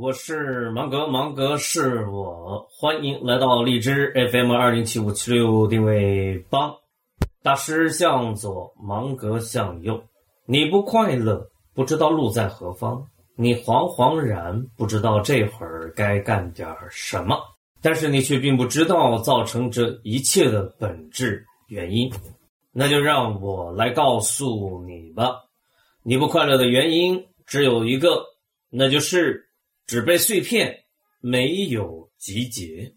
我是芒格，芒格是我，欢迎来到荔枝 FM 二零七五七六定位八，大师向左，芒格向右。你不快乐，不知道路在何方，你惶惶然，不知道这会儿该干点什么，但是你却并不知道造成这一切的本质原因。那就让我来告诉你吧，你不快乐的原因只有一个，那就是纸被碎片，没有集结。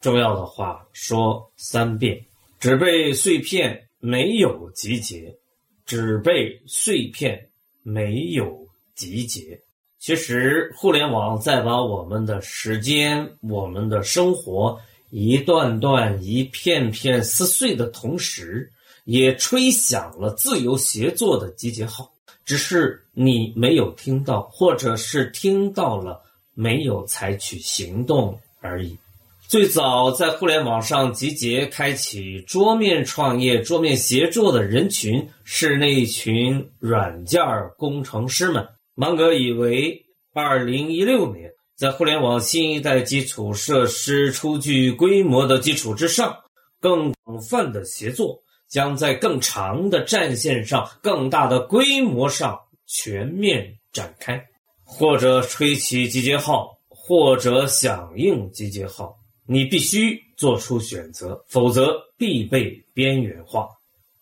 重要的话说三遍：纸被碎片，没有集结；纸被碎片，没有集结。其实，互联网在把我们的时间、我们的生活一段段、一片片撕碎的同时。也吹响了自由协作的集结号，只是你没有听到，或者是听到了没有采取行动而已。最早在互联网上集结、开启桌面创业、桌面协作的人群是那一群软件工程师们。芒格以为，二零一六年在互联网新一代基础设施初具规模的基础之上，更广泛的协作。将在更长的战线上、更大的规模上全面展开，或者吹起集结号，或者响应集结号，你必须做出选择，否则必被边缘化。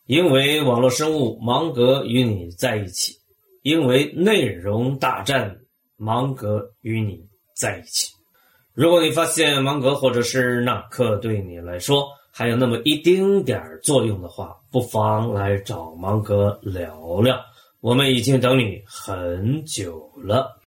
因为网络生物，芒格与你在一起；因为内容大战，芒格与你在一起。如果你发现芒格或者是纳克对你来说，还有那么一丁点儿作用的话，不妨来找芒哥聊聊。我们已经等你很久了。